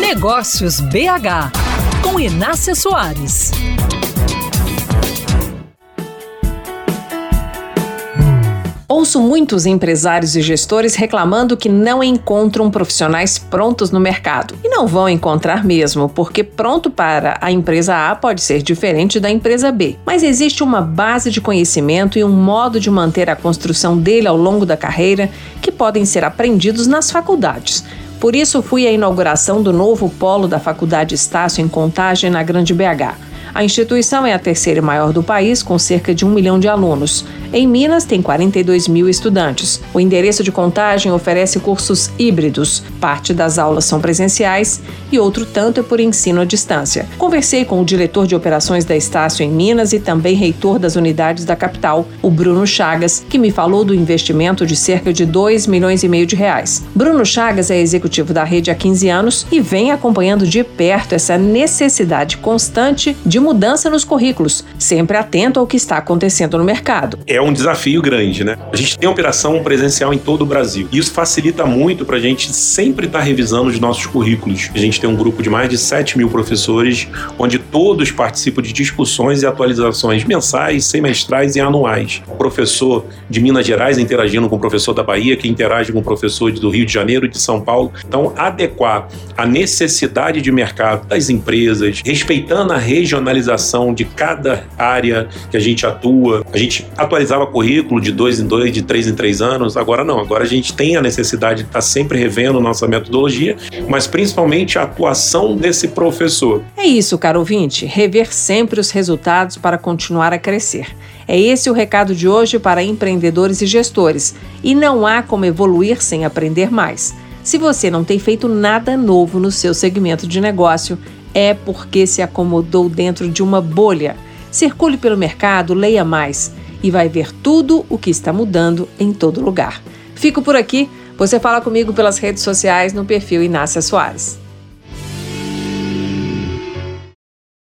Negócios BH, com Inácia Soares. Ouço muitos empresários e gestores reclamando que não encontram profissionais prontos no mercado. E não vão encontrar mesmo, porque pronto para a empresa A pode ser diferente da empresa B. Mas existe uma base de conhecimento e um modo de manter a construção dele ao longo da carreira que podem ser aprendidos nas faculdades. Por isso, fui à inauguração do novo polo da Faculdade Estácio em Contagem, na Grande BH. A instituição é a terceira maior do país, com cerca de um milhão de alunos. Em Minas, tem 42 mil estudantes. O endereço de contagem oferece cursos híbridos. Parte das aulas são presenciais e outro tanto é por ensino à distância. Conversei com o diretor de operações da Estácio em Minas e também reitor das unidades da capital, o Bruno Chagas, que me falou do investimento de cerca de 2 milhões e meio de reais. Bruno Chagas é executivo da rede há 15 anos e vem acompanhando de perto essa necessidade constante de mudança nos currículos, sempre atento ao que está acontecendo no mercado. É um desafio grande, né? A gente tem operação presencial em todo o Brasil. E isso facilita muito para a gente sempre estar tá revisando os nossos currículos. A gente tem um grupo de mais de 7 mil professores, onde todos participam de discussões e atualizações mensais, semestrais e anuais. O professor de Minas Gerais interagindo com o professor da Bahia, que interage com o professor do Rio de Janeiro e de São Paulo. Então, adequar a necessidade de mercado das empresas, respeitando a regionalidade especialização de cada área que a gente atua. A gente atualizava currículo de dois em dois, de três em três anos. Agora não. Agora a gente tem a necessidade de estar sempre revendo nossa metodologia, mas principalmente a atuação desse professor. É isso, caro ouvinte. Rever sempre os resultados para continuar a crescer. É esse o recado de hoje para empreendedores e gestores. E não há como evoluir sem aprender mais. Se você não tem feito nada novo no seu segmento de negócio, é porque se acomodou dentro de uma bolha. Circule pelo mercado, leia mais e vai ver tudo o que está mudando em todo lugar. Fico por aqui. Você fala comigo pelas redes sociais no perfil Inácia Soares.